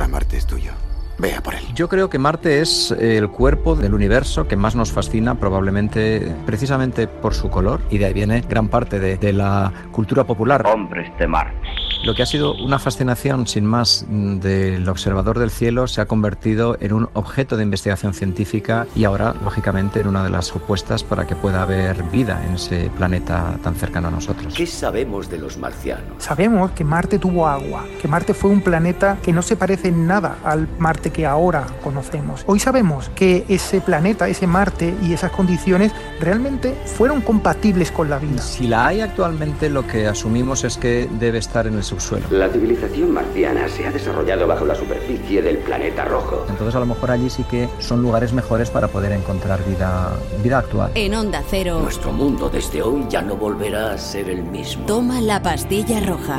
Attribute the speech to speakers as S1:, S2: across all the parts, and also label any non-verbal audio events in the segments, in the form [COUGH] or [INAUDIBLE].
S1: Ahora Marte es tuyo. Vea por él.
S2: Yo creo que Marte es el cuerpo del universo que más nos fascina, probablemente precisamente por su color, y de ahí viene gran parte de, de la cultura popular.
S3: Hombres de Marte.
S2: Lo que ha sido una fascinación sin más del observador del cielo se ha convertido en un objeto de investigación científica y ahora, lógicamente, en una de las supuestas para que pueda haber vida en ese planeta tan cercano a nosotros.
S4: ¿Qué sabemos de los marcianos?
S5: Sabemos que Marte tuvo agua, que Marte fue un planeta que no se parece en nada al Marte que ahora conocemos. Hoy sabemos que ese planeta, ese Marte y esas condiciones realmente fueron compatibles con la vida.
S2: Si la hay actualmente, lo que asumimos es que debe estar en el subsuelo.
S4: La civilización marciana se ha desarrollado bajo la superficie del planeta rojo.
S2: Entonces a lo mejor allí sí que son lugares mejores para poder encontrar vida, vida actual.
S6: En Onda Cero.
S4: Nuestro mundo desde hoy ya no volverá a ser el mismo.
S6: Toma la pastilla roja.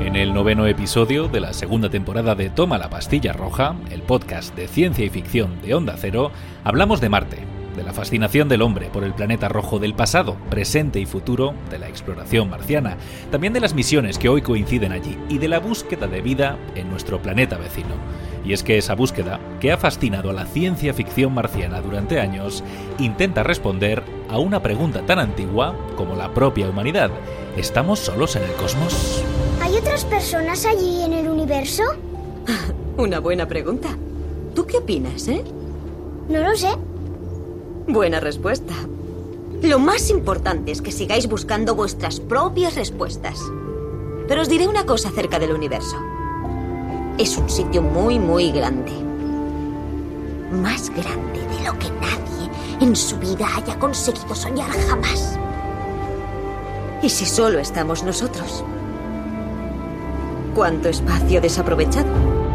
S7: En el noveno episodio de la segunda temporada de Toma la pastilla roja, el podcast de ciencia y ficción de Onda Cero, hablamos de Marte de la fascinación del hombre por el planeta rojo del pasado, presente y futuro de la exploración marciana, también de las misiones que hoy coinciden allí y de la búsqueda de vida en nuestro planeta vecino. Y es que esa búsqueda, que ha fascinado a la ciencia ficción marciana durante años, intenta responder a una pregunta tan antigua como la propia humanidad. ¿Estamos solos en el cosmos?
S8: ¿Hay otras personas allí en el universo? [LAUGHS]
S9: Una buena pregunta. ¿Tú qué opinas, eh?
S8: No lo sé.
S9: Buena respuesta. Lo más importante es que sigáis buscando vuestras propias respuestas. Pero os diré una cosa acerca del universo. Es un sitio muy, muy grande. Más grande de lo que nadie en su vida haya conseguido soñar jamás. ¿Y si solo estamos nosotros? ¿Cuánto espacio desaprovechado?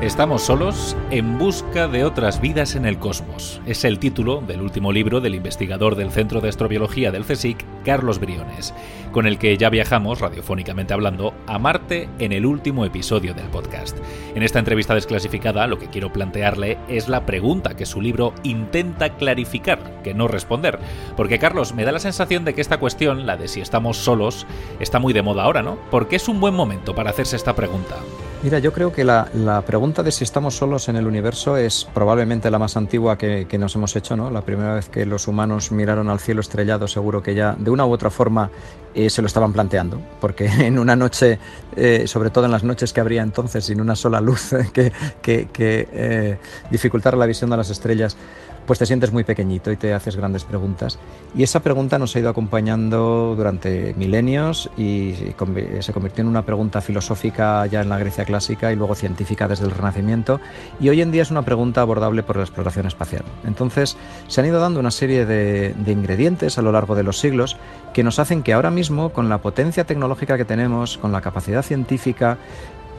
S7: Estamos solos en busca de otras vidas en el cosmos. Es el título del último libro del investigador del Centro de Astrobiología del CSIC, Carlos Briones, con el que ya viajamos, radiofónicamente hablando, a Marte en el último episodio del podcast. En esta entrevista desclasificada, lo que quiero plantearle es la pregunta que su libro intenta clarificar, que no responder. Porque, Carlos, me da la sensación de que esta cuestión, la de si estamos solos, está muy de moda ahora, ¿no? Porque es un buen momento para hacerse esta pregunta.
S2: Mira, yo creo que la, la, pregunta de si estamos solos en el universo es probablemente la más antigua que, que, nos hemos hecho, ¿no? La primera vez que los humanos miraron al cielo estrellado, seguro que ya de una u otra forma eh, se lo estaban planteando, porque [LAUGHS] en una noche, eh, sobre todo en las noches que habría entonces, sin una sola luz [LAUGHS] que, que eh, dificultara la visión de las estrellas, pues te sientes muy pequeñito y te haces grandes preguntas. Y esa pregunta nos ha ido acompañando durante milenios y se convirtió en una pregunta filosófica ya en la Grecia clásica y luego científica desde el Renacimiento. Y hoy en día es una pregunta abordable por la exploración espacial. Entonces se han ido dando una serie de, ingredientes a lo largo de los siglos que nos hacen que ahora mismo, con la potencia tecnológica que tenemos, con la capacidad científica,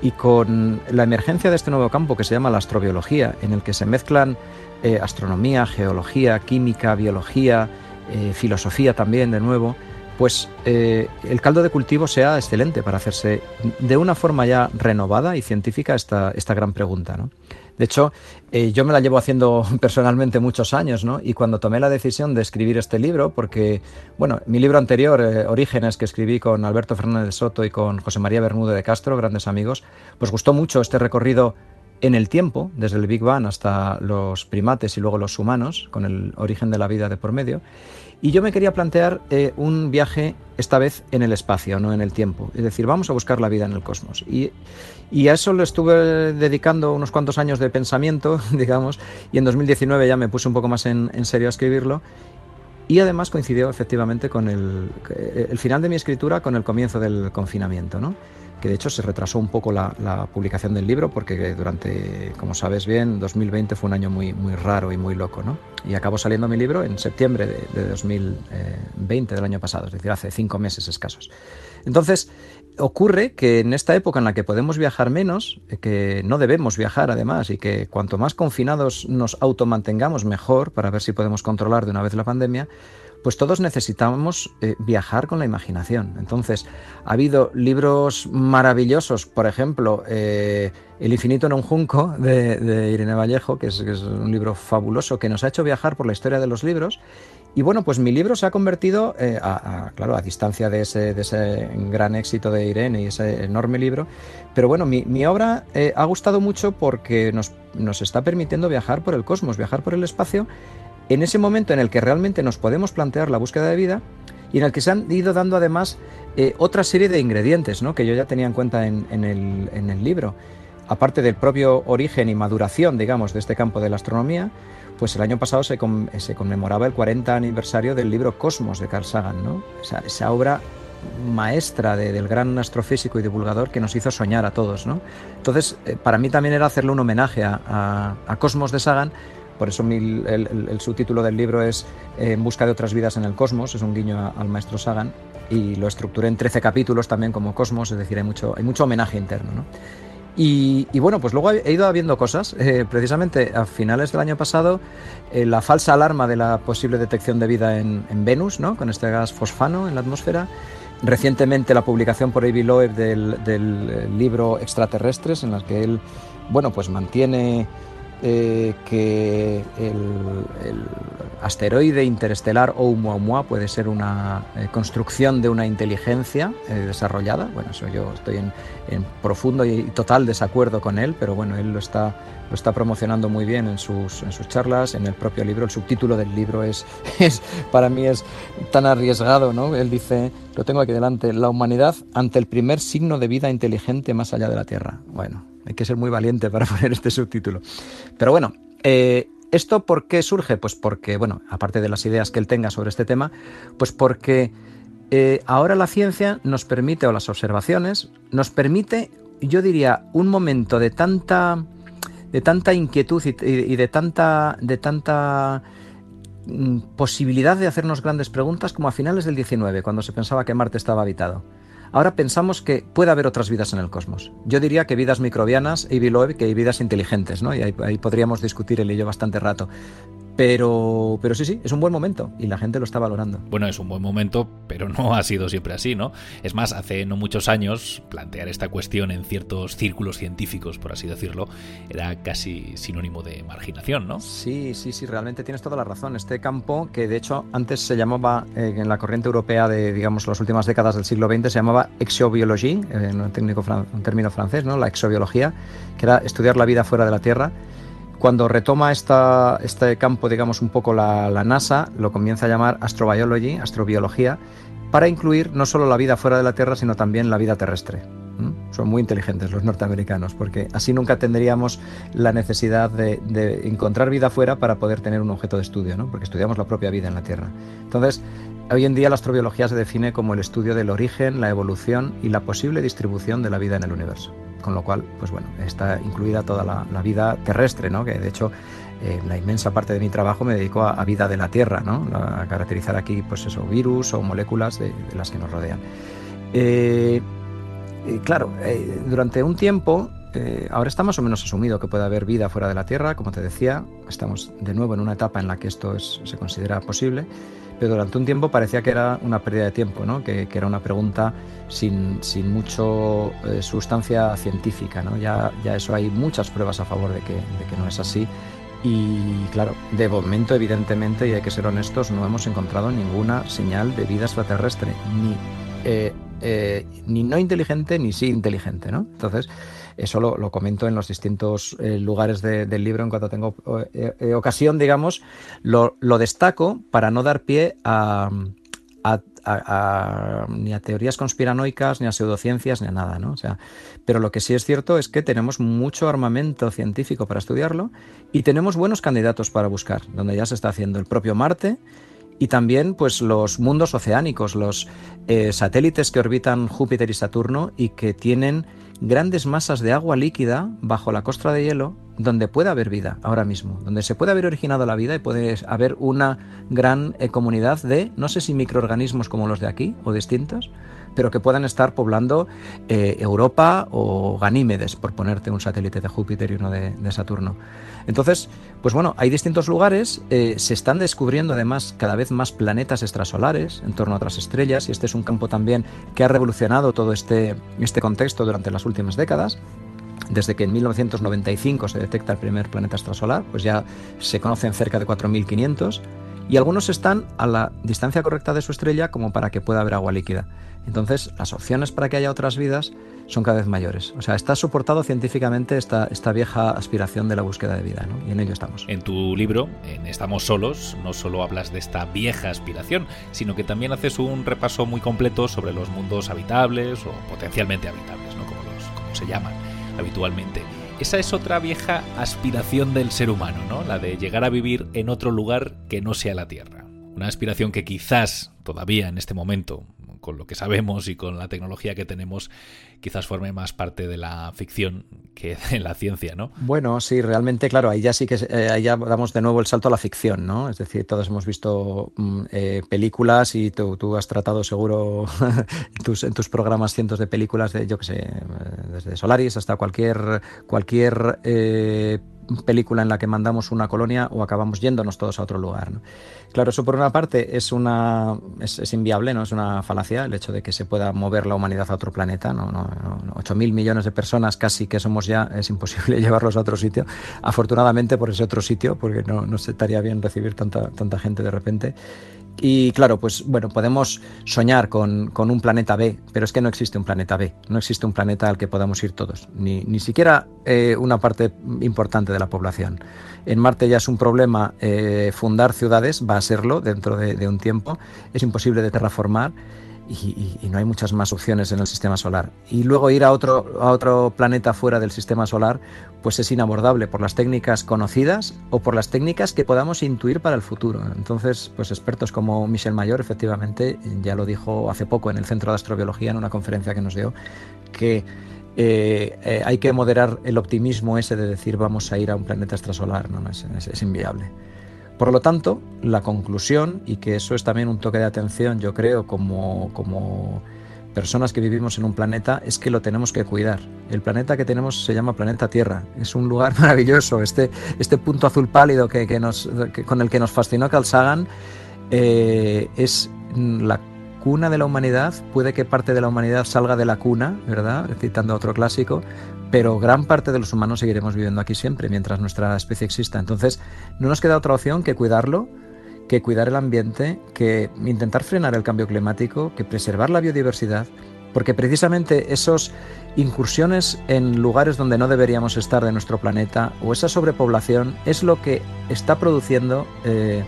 S2: y con la emergencia de este nuevo campo que se llama la astrobiología, en el que se mezclan eh, astronomía, geología, química, biología, eh, filosofía también de nuevo, pues eh, el caldo de cultivo sea excelente para hacerse de una forma ya renovada y científica esta, esta gran pregunta. ¿no? De hecho, yo me la llevo haciendo [LAUGHS] personalmente muchos años, ¿no? Y cuando tomé la decisión de escribir este libro, porque, bueno, mi libro anterior, Orígenes, que escribí con Alberto Fernández Soto y con José María Bermúdez de Castro, grandes amigos, pues gustó mucho este recorrido en el tiempo, desde el Big Bang hasta los primates y luego los humanos, con el origen de la vida de por medio. Y yo me quería plantear eh, un viaje, esta vez en el espacio, no en el tiempo. Es decir, vamos a buscar la vida en el cosmos. Y, a eso le estuve dedicando unos cuantos años de pensamiento, [LAUGHS] digamos, y en 2019 ya me puse un poco más en, serio a escribirlo. Y además coincidió efectivamente con el, el final de mi escritura con el comienzo del confinamiento, ¿no? Que de hecho se retrasó un poco la, publicación del libro porque durante, como sabes bien, 2020 fue un año muy, muy raro y muy loco, ¿no? Y acabó saliendo mi libro en septiembre de, de 2020 del año pasado, es decir, hace cinco meses escasos. Entonces, ocurre que en esta época en la que podemos viajar menos, que no debemos viajar además, y que cuanto más confinados nos automantengamos mejor para ver si podemos controlar de una vez la pandemia, pues todos necesitamos eh, viajar con la imaginación. Entonces, ha habido libros maravillosos, por ejemplo, eh, El infinito en un junco de, Irene Vallejo, que es, un libro fabuloso, que nos ha hecho viajar por la historia de los libros Y bueno, pues mi libro se ha convertido, eh, a, claro, a distancia de ese, gran éxito de Irene y ese enorme libro, pero bueno, mi, obra ha gustado mucho porque nos está permitiendo viajar por el cosmos, viajar por el espacio, en ese momento en el que realmente nos podemos plantear la búsqueda de vida y en el que se han ido dando además eh, otra serie de ingredientes ¿no? que yo ya tenía en cuenta en, el, libro. Aparte del propio origen y maduración, digamos, de este campo de la astronomía, pues el año pasado se, conmemoraba el 40 aniversario del libro Cosmos de Carl Sagan, ¿no? esa obra maestra del gran astrofísico y divulgador que nos hizo soñar a todos. ¿no? Entonces, eh, para mí también era hacerle un homenaje a, Cosmos de Sagan, por eso el, subtítulo del libro es eh, En busca de otras vidas en el cosmos, es un guiño al maestro Sagan, y lo estructuré en 13 capítulos también como Cosmos, es decir, hay mucho, hay mucho homenaje interno. ¿no? Y, bueno, pues luego he ido habiendo cosas. Eh, precisamente a finales del año pasado, eh, la falsa alarma de la posible detección de vida en, Venus, ¿no? con este gas fosfano en la atmósfera. Recientemente la publicación por Avi Loeb del, libro Extraterrestres, en la que él bueno, pues mantiene eh, que el, asteroide interestelar Oumuamua puede ser una eh, construcción de una inteligencia eh, desarrollada. Bueno, eso yo estoy en, profundo y, total desacuerdo con él, pero bueno, él lo está, lo está promocionando muy bien en sus, en sus charlas, en el propio libro. El subtítulo del libro es, [LAUGHS] es, para mí es tan arriesgado, ¿no? Él dice, lo tengo aquí delante, la humanidad ante el primer signo de vida inteligente más allá de la Tierra. Bueno, hay que ser muy valiente para [LAUGHS] poner este subtítulo. Pero bueno, eh, ¿esto por qué surge? Pues porque, bueno, aparte de las ideas que él tenga sobre este tema, pues porque eh, ahora la ciencia nos permite, o las observaciones, nos permite, yo diría, un momento de tanta, de tanta inquietud y, de tanta, de tanta mm, posibilidad de hacernos grandes preguntas como a finales del 19, cuando se pensaba que Marte estaba habitado. Ahora pensamos que puede haber otras vidas en el cosmos. Yo diría que vidas microbianas y que hay vidas inteligentes, ¿no? Y ahí, podríamos discutir el ello bastante rato. Pero, pero sí, sí, es un buen momento y la gente lo está valorando.
S7: Bueno, es un buen momento, pero no ha sido siempre así, ¿no? Es más, hace no muchos años plantear esta cuestión en ciertos círculos científicos, por así decirlo, era casi sinónimo de marginación, ¿no?
S2: Sí, sí, sí, realmente tienes toda la razón. Este campo, que de hecho antes se llamaba, eh, en la corriente europea de, digamos, las últimas décadas del siglo XX, se llamaba exobiologie, eh, en un, técnico, un término francés, ¿no? La exobiología, que era estudiar la vida fuera de la Tierra cuando retoma esta, este campo, digamos, un poco la, NASA, lo comienza a llamar astrobiology, astrobiología, para incluir no solo la vida fuera de la Tierra, sino también la vida terrestre. Son muy inteligentes los norteamericanos, porque así nunca tendríamos la necesidad de, encontrar vida fuera para poder tener un objeto de estudio, ¿no? porque estudiamos la propia vida en la Tierra. Entonces, hoy en día la astrobiología se define como el estudio del origen, la evolución y la posible distribución de la vida en el universo con lo cual, pues bueno, está incluida toda la, vida terrestre, ¿no? Que de hecho eh, la inmensa parte de mi trabajo me dedico a, vida de la Tierra, ¿no? A caracterizar aquí, pues eso, virus o moléculas de, las que nos rodean. Eh, claro, eh, durante un tiempo, ahora está más o menos asumido que puede haber vida fuera de la Tierra, como te decía, estamos de nuevo en una etapa en la que esto se considera posible pero durante un tiempo parecía que era una pérdida de tiempo, ¿no? que, era una pregunta sin, sin mucho eh, sustancia científica. Ya, eso hay muchas pruebas a favor de que, no es así. Y claro, de momento, evidentemente, y hay que ser honestos, no hemos encontrado ninguna señal de vida extraterrestre, ni, eh, eh, ni no inteligente ni sí inteligente. ¿no? Entonces, eso lo, comento en los distintos eh, lugares del libro en cuanto tengo eh, eh, ocasión, digamos, lo, destaco para no dar pie a, ni a teorías conspiranoicas, ni a pseudociencias, ni a nada, ¿no? O sea, pero lo que sí es cierto es que tenemos mucho armamento científico para estudiarlo y tenemos buenos candidatos para buscar, donde ya se está haciendo el propio Marte y también pues los mundos oceánicos, los satélites que orbitan Júpiter y Saturno y que tienen grandes masas de agua líquida bajo la costra de hielo donde puede haber vida ahora mismo, donde se puede haber originado la vida y puede haber una gran eh, comunidad de, no sé si microorganismos como los de aquí o distintos, pero que puedan estar poblando eh, Europa o Ganímedes, por ponerte un satélite de Júpiter y uno de, Saturno. Entonces, pues bueno, hay distintos lugares, eh, se están descubriendo además cada vez más planetas extrasolares en torno a otras estrellas, y este es un campo también que ha revolucionado todo este, este contexto durante las últimas décadas desde que en 1995 se detecta el primer planeta extrasolar, pues ya se conocen cerca de 4.500 y algunos están a la distancia correcta de su estrella como para que pueda haber agua líquida. Entonces, las opciones para que haya otras vidas son cada vez mayores. O sea, está soportado científicamente esta, esta vieja aspiración de la búsqueda de vida, ¿no? y en ello estamos.
S7: En tu libro, en Estamos solos, no solo hablas de esta vieja aspiración, sino que también haces un repaso muy completo sobre los mundos habitables o potencialmente habitables, ¿no? como, los, como se llaman habitualmente. Esa es otra vieja aspiración del ser humano, ¿no? La de llegar a vivir en otro lugar que no sea la Tierra. Una aspiración que quizás todavía en este momento con lo que sabemos y con la tecnología que tenemos, quizás forme más parte de la ficción que de la ciencia, ¿no?
S2: Bueno, sí, realmente, claro, ahí ya sí que eh, ahí ya damos de nuevo el salto a la ficción, ¿no? Es decir, todos hemos visto mm, eh, películas y tú, tú, has tratado seguro [LAUGHS] en, tus, en tus programas cientos de películas de, yo qué sé, eh, desde Solaris hasta cualquier, cualquier eh, película en la que mandamos una colonia o acabamos yéndonos todos a otro lugar. Claro, eso por una parte es una es, inviable, ¿no? Es una falacia el hecho de que se pueda mover la humanidad a otro planeta. ¿no? No, no, 8.000 millones de personas casi que somos ya, es imposible [LAUGHS] llevarlos a otro sitio. Afortunadamente por ese otro sitio, porque no, no estaría bien recibir tanta, tanta gente de repente. Y claro, pues bueno, podemos soñar con, con, un planeta B, pero es que no existe un planeta B, no existe un planeta al que podamos ir todos, ni, ni siquiera eh, una parte importante de la población. En Marte ya es un problema eh, fundar ciudades, va a serlo dentro de, de un tiempo, es imposible de terraformar. Y, no hay muchas más opciones en el sistema solar. Y luego ir a otro, a otro planeta fuera del sistema solar, pues es inabordable por las técnicas conocidas o por las técnicas que podamos intuir para el futuro. Entonces, pues expertos como Michel Mayor, efectivamente, ya lo dijo hace poco en el Centro de Astrobiología, en una conferencia que nos dio, que eh, eh, hay que moderar el optimismo ese de decir vamos a ir a un planeta extrasolar, no, es, es, es inviable. Por lo tanto, la conclusión, y que eso es también un toque de atención, yo creo, como, como, personas que vivimos en un planeta, es que lo tenemos que cuidar. El planeta que tenemos se llama planeta Tierra. Es un lugar [LAUGHS] maravilloso. Este, este punto azul pálido que, que con el que nos fascinó Carl Sagan eh, es la cuna de la humanidad. Puede que parte de la humanidad salga de la cuna, ¿verdad? Citando otro clásico, pero gran parte de los humanos seguiremos viviendo aquí siempre mientras nuestra especie exista. Entonces, no nos queda otra opción que cuidarlo, que cuidar el ambiente, que intentar frenar el cambio climático, que preservar la biodiversidad, porque precisamente esas incursiones en lugares donde no deberíamos estar de nuestro planeta o esa sobrepoblación es lo que está produciendo eh,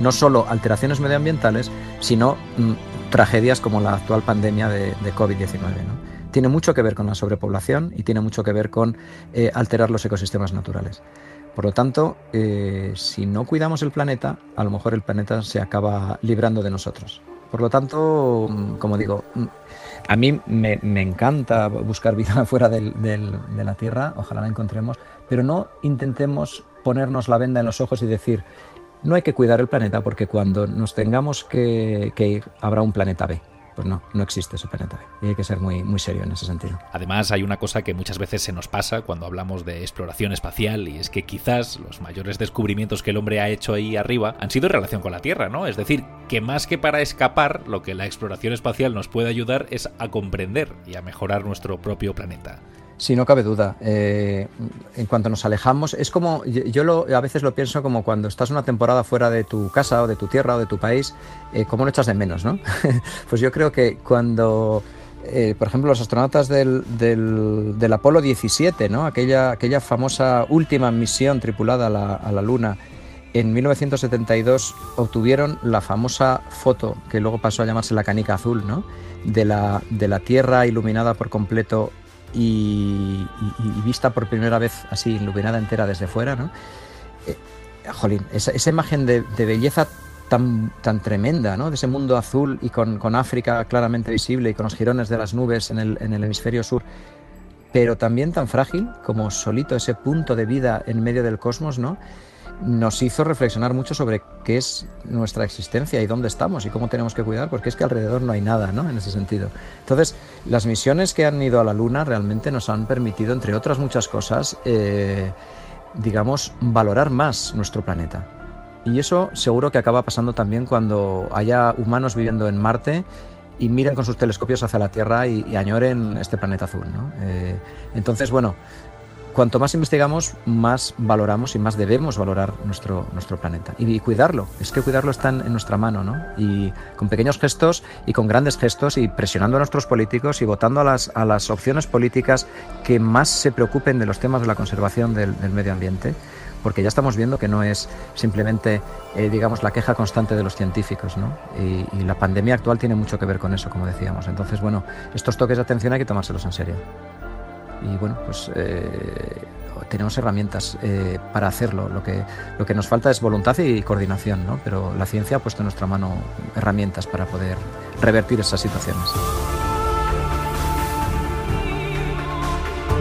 S2: no solo alteraciones medioambientales, sino mm, tragedias como la actual pandemia de, de COVID-19. ¿no? Tiene mucho que ver con la sobrepoblación y tiene mucho que ver con eh, alterar los ecosistemas naturales. Por lo tanto, eh, si no cuidamos el planeta, a lo mejor el planeta se acaba librando de nosotros. Por lo tanto, mm, como digo, mm, a mí me, encanta buscar vida [LAUGHS] fuera de la Tierra, ojalá la encontremos, pero no intentemos ponernos la venda en los ojos y decir, no hay que cuidar el planeta porque cuando nos tengamos que ir habrá un planeta B pues no, no existe planeta Y hay que ser muy, muy serio en ese sentido.
S7: Además, hay una cosa que muchas veces se nos pasa cuando hablamos de exploración espacial, y es que quizás los mayores descubrimientos que el hombre ha hecho ahí arriba han sido en relación con la Tierra, ¿no? Es decir, que más que para escapar, lo que la exploración espacial nos puede ayudar es a comprender y a mejorar nuestro propio planeta.
S2: Sí, no cabe duda. Eh, en cuanto nos alejamos, es como, yo lo, a veces lo pienso como cuando estás una temporada fuera de tu casa o de tu tierra o de tu país, eh, ¿cómo lo echas de menos, no? [LAUGHS] pues yo creo que cuando, eh, por ejemplo, los astronautas del, Apolo 17, ¿no? Aquella, aquella famosa última misión tripulada a la, a la Luna, en 1972 obtuvieron la famosa foto que luego pasó a llamarse la canica azul, ¿no? De la, de la Tierra iluminada por completo y, vista por primera vez así iluminada entera desde fuera, ¿no? Eh, jolín, esa, imagen de, belleza tan, tan tremenda, ¿no? De ese mundo azul y con, con, África claramente visible y con los jirones de las nubes en el, en el hemisferio sur, pero también tan frágil como solito ese punto de vida en medio del cosmos, ¿no? Nos hizo reflexionar mucho sobre qué es nuestra existencia y dónde estamos y cómo tenemos que cuidar, porque es que alrededor no hay nada, ¿no? En ese sentido. Entonces, las misiones que han ido a la Luna realmente nos han permitido, entre otras muchas cosas, eh, digamos, valorar más nuestro planeta. Y eso seguro que acaba pasando también cuando haya humanos viviendo en Marte y miren con sus telescopios hacia la Tierra y, añoren este planeta azul, ¿no? Eh, entonces, bueno, cuanto más investigamos, más valoramos y más debemos valorar nuestro, nuestro planeta. Y, cuidarlo, es que cuidarlo está en, nuestra mano, ¿no? Y con pequeños gestos y con grandes gestos y presionando a nuestros políticos y votando a las, a las opciones políticas que más se preocupen de los temas de la conservación del, medio ambiente porque ya estamos viendo que no es simplemente, eh, digamos, la queja constante de los científicos, ¿no? Y, y, la pandemia actual tiene mucho que ver con eso, como decíamos. Entonces, bueno, estos toques de atención hay que tomárselos en serio y bueno, pues eh, tenemos herramientas eh, para hacerlo. Lo que, lo que nos falta es voluntad y coordinación, ¿no? pero la ciencia ha puesto en nuestra mano herramientas para poder revertir esas situaciones.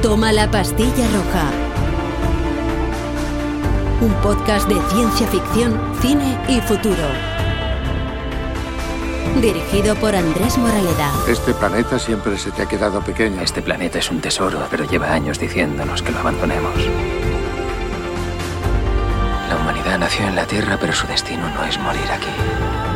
S6: Toma la pastilla roja. Un podcast de ciencia ficción, cine y futuro. Dirigido por Andrés Moraleda.
S1: Este planeta siempre se te ha quedado pequeño.
S3: Este planeta es un tesoro, pero lleva años diciéndonos que lo abandonemos. La humanidad nació en la Tierra, pero su destino no es morir aquí.